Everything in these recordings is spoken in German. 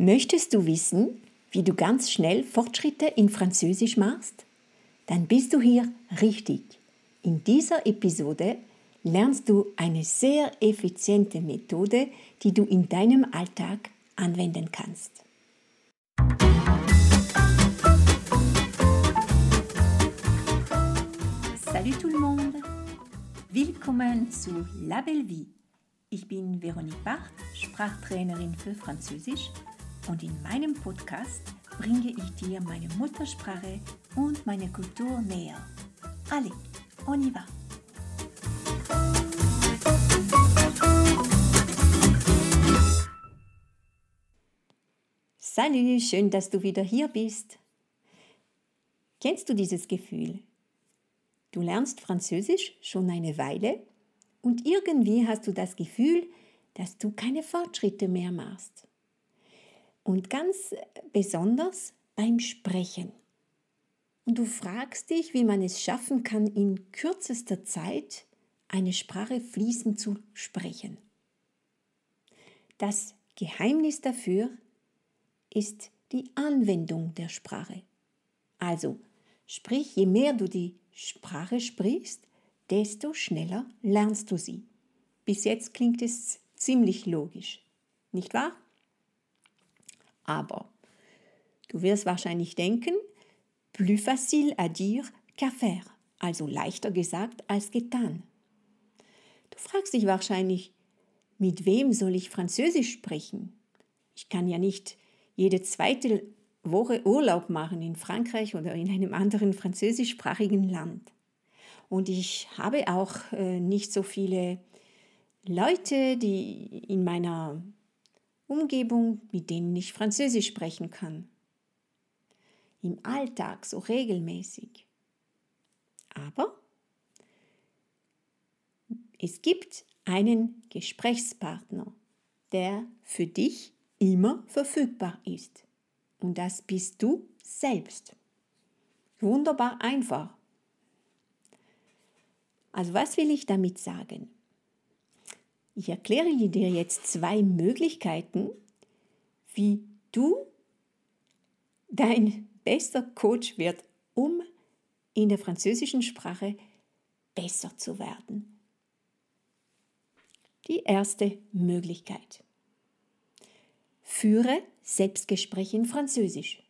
Möchtest du wissen, wie du ganz schnell Fortschritte in Französisch machst? Dann bist du hier richtig. In dieser Episode lernst du eine sehr effiziente Methode, die du in deinem Alltag anwenden kannst. Salut tout le monde! Willkommen zu La Belle Vie. Ich bin Veronique Barth, Sprachtrainerin für Französisch und in meinem Podcast bringe ich dir meine Muttersprache und meine Kultur näher. Allez, on y va! Salut, schön, dass du wieder hier bist. Kennst du dieses Gefühl? Du lernst Französisch schon eine Weile und irgendwie hast du das Gefühl, dass du keine Fortschritte mehr machst und ganz besonders beim Sprechen. Und du fragst dich, wie man es schaffen kann, in kürzester Zeit eine Sprache fließend zu sprechen. Das Geheimnis dafür ist die Anwendung der Sprache. Also, sprich, je mehr du die Sprache sprichst, desto schneller lernst du sie. Bis jetzt klingt es ziemlich logisch, nicht wahr? Aber du wirst wahrscheinlich denken, plus facile à dire qu'à faire, also leichter gesagt als getan. Du fragst dich wahrscheinlich, mit wem soll ich Französisch sprechen? Ich kann ja nicht jede zweite Woche Urlaub machen in Frankreich oder in einem anderen französischsprachigen Land. Und ich habe auch äh, nicht so viele Leute, die in meiner Umgebung, mit denen ich Französisch sprechen kann. Im Alltag so regelmäßig. Aber es gibt einen Gesprächspartner, der für dich immer verfügbar ist. Und das bist du selbst. Wunderbar einfach. Also was will ich damit sagen? Ich erkläre dir jetzt zwei Möglichkeiten, wie du dein bester Coach wird, um in der französischen Sprache besser zu werden. Die erste Möglichkeit. Führe Selbstgespräche in Französisch.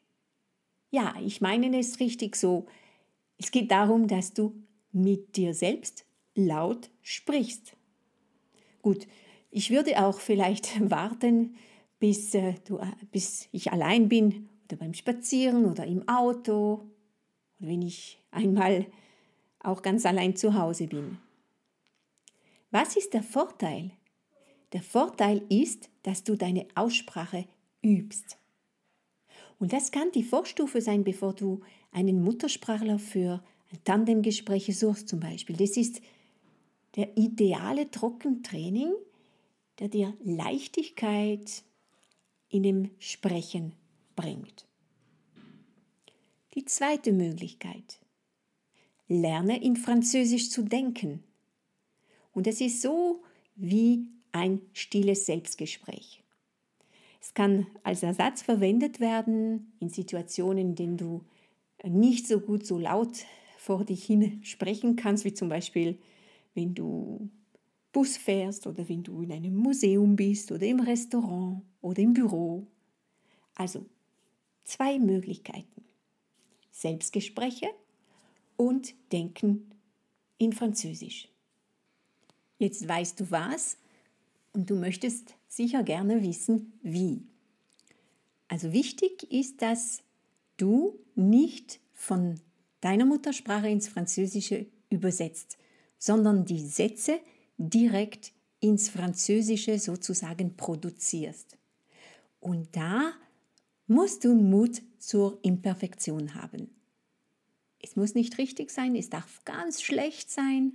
Ja, ich meine es richtig so. Es geht darum, dass du mit dir selbst laut sprichst. Gut, ich würde auch vielleicht warten, bis, äh, du, äh, bis ich allein bin oder beim Spazieren oder im Auto oder wenn ich einmal auch ganz allein zu Hause bin. Was ist der Vorteil? Der Vorteil ist, dass du deine Aussprache übst. Und das kann die Vorstufe sein, bevor du einen Muttersprachler für ein Tandemgespräch suchst zum Beispiel. Das ist der ideale Trockentraining, der dir Leichtigkeit in dem Sprechen bringt. Die zweite Möglichkeit. Lerne in Französisch zu denken. Und es ist so wie ein stilles Selbstgespräch. Es kann als Ersatz verwendet werden in Situationen, in denen du nicht so gut so laut vor dich hin sprechen kannst, wie zum Beispiel wenn du Bus fährst oder wenn du in einem Museum bist oder im Restaurant oder im Büro. Also zwei Möglichkeiten. Selbstgespräche und Denken in Französisch. Jetzt weißt du was und du möchtest sicher gerne wissen, wie. Also wichtig ist, dass du nicht von deiner Muttersprache ins Französische übersetzt, sondern die Sätze direkt ins Französische sozusagen produzierst. Und da musst du Mut zur Imperfektion haben. Es muss nicht richtig sein, es darf ganz schlecht sein.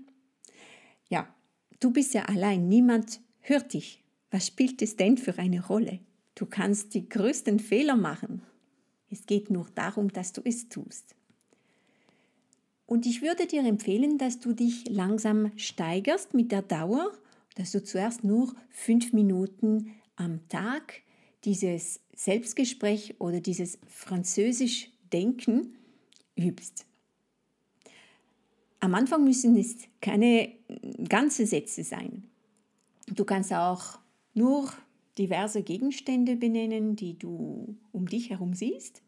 Ja, du bist ja allein, niemand hört dich. Was spielt es denn für eine Rolle? Du kannst die größten Fehler machen. Es geht nur darum, dass du es tust. Und ich würde dir empfehlen, dass du dich langsam steigerst mit der Dauer, dass du zuerst nur fünf Minuten am Tag dieses Selbstgespräch oder dieses Französisch Denken übst. Am Anfang müssen es keine ganze Sätze sein. Du kannst auch nur diverse Gegenstände benennen, die du um dich herum siehst,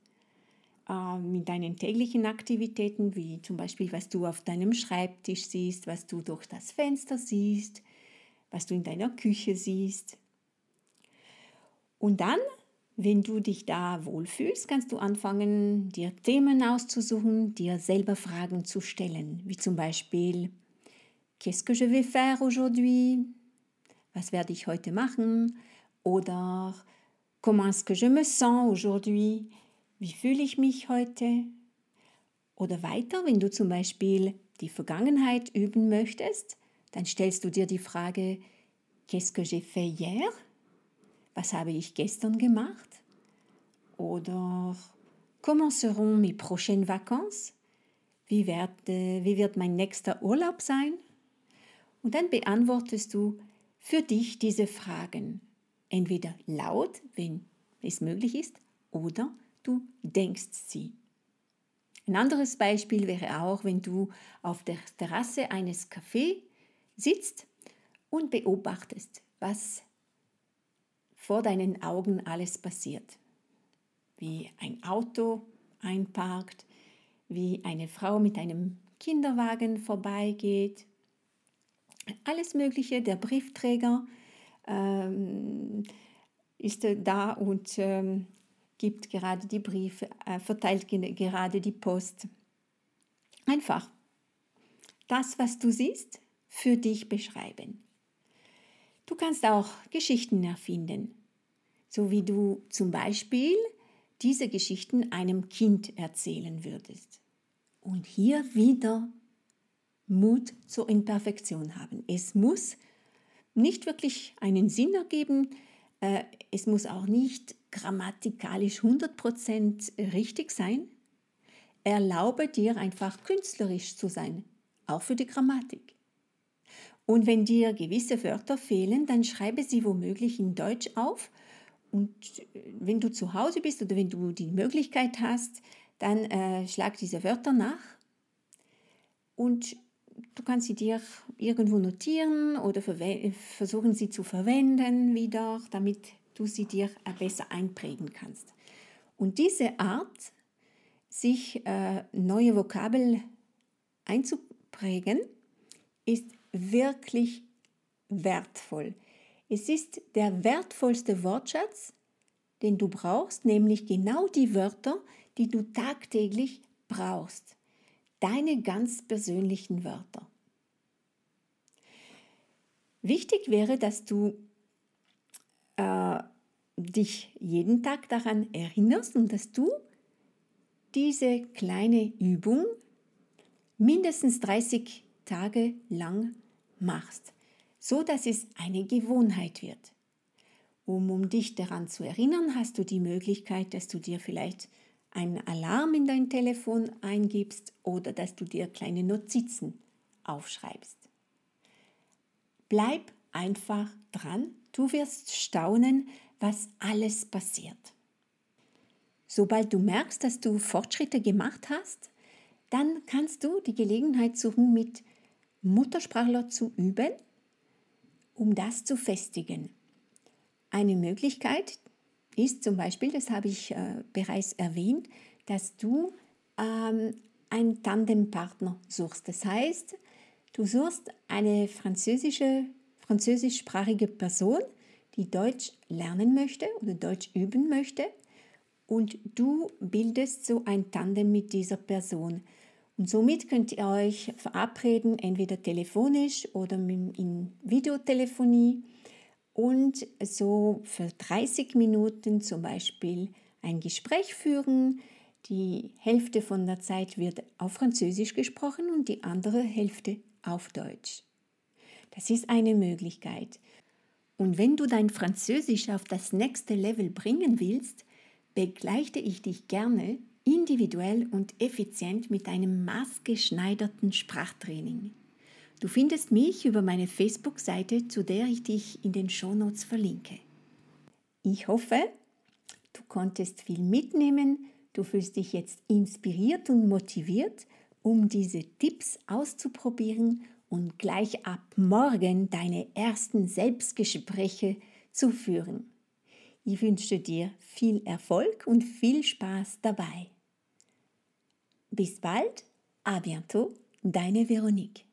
mit deinen täglichen Aktivitäten, wie zum Beispiel, was du auf deinem Schreibtisch siehst, was du durch das Fenster siehst, was du in deiner Küche siehst. Und dann, wenn du dich da wohlfühlst, kannst du anfangen, dir Themen auszusuchen, dir selber Fragen zu stellen, wie zum Beispiel, Qu'est-ce que je vais faire aujourd'hui? Was werde ich heute machen? Oder Comment est-ce que je me sens aujourd'hui? Wie fühle ich mich heute? Oder weiter, wenn du zum Beispiel die Vergangenheit üben möchtest, dann stellst du dir die Frage, Qu'est-ce que j'ai fait hier? Was habe ich gestern gemacht? Oder Comment seront mes prochaines vacances? Wie wird, wie wird mein nächster Urlaub sein? Und dann beantwortest du für dich diese Fragen. Entweder laut, wenn es möglich ist, oder du denkst sie. Ein anderes Beispiel wäre auch, wenn du auf der Terrasse eines Cafés sitzt und beobachtest, was vor deinen Augen alles passiert. Wie ein Auto einparkt, wie eine Frau mit einem Kinderwagen vorbeigeht, alles Mögliche, der Briefträger ähm, ist da und ähm, gibt gerade die Briefe, äh, verteilt gerade die Post. Einfach das, was du siehst, für dich beschreiben. Du kannst auch Geschichten erfinden, so wie du zum Beispiel diese Geschichten einem Kind erzählen würdest. Und hier wieder Mut zur Imperfektion haben. Es muss nicht wirklich einen Sinn ergeben, es muss auch nicht grammatikalisch 100% richtig sein. Erlaube dir einfach künstlerisch zu sein, auch für die Grammatik. Und wenn dir gewisse Wörter fehlen, dann schreibe sie womöglich in Deutsch auf. Und wenn du zu Hause bist oder wenn du die Möglichkeit hast, dann äh, schlag diese Wörter nach. Und du kannst sie dir irgendwo notieren oder versuchen sie zu verwenden wieder, damit du sie dir äh, besser einprägen kannst. Und diese Art, sich äh, neue Vokabel einzuprägen, ist wirklich wertvoll. Es ist der wertvollste Wortschatz, den du brauchst, nämlich genau die Wörter, die du tagtäglich brauchst. Deine ganz persönlichen Wörter. Wichtig wäre, dass du äh, dich jeden Tag daran erinnerst und dass du diese kleine Übung mindestens 30 Tage lang machst, so dass es eine Gewohnheit wird. Um, um dich daran zu erinnern, hast du die Möglichkeit, dass du dir vielleicht einen Alarm in dein Telefon eingibst oder dass du dir kleine Notizen aufschreibst. Bleib einfach dran, du wirst staunen, was alles passiert. Sobald du merkst, dass du Fortschritte gemacht hast, dann kannst du die Gelegenheit suchen, mit Muttersprachler zu üben, um das zu festigen. Eine Möglichkeit ist zum Beispiel, das habe ich äh, bereits erwähnt, dass du ähm, einen Tandempartner suchst. Das heißt, du suchst eine französische, französischsprachige Person, die Deutsch lernen möchte oder Deutsch üben möchte und du bildest so ein Tandem mit dieser Person. Und somit könnt ihr euch verabreden, entweder telefonisch oder in Videotelefonie und so für 30 Minuten zum Beispiel ein Gespräch führen. Die Hälfte von der Zeit wird auf Französisch gesprochen und die andere Hälfte auf Deutsch. Das ist eine Möglichkeit. Und wenn du dein Französisch auf das nächste Level bringen willst, begleite ich dich gerne individuell und effizient mit einem maßgeschneiderten Sprachtraining. Du findest mich über meine Facebook-Seite, zu der ich dich in den Shownotes verlinke. Ich hoffe, konntest viel mitnehmen, du fühlst dich jetzt inspiriert und motiviert, um diese Tipps auszuprobieren und gleich ab morgen deine ersten Selbstgespräche zu führen. Ich wünsche dir viel Erfolg und viel Spaß dabei. Bis bald, à bientôt, deine Veronique.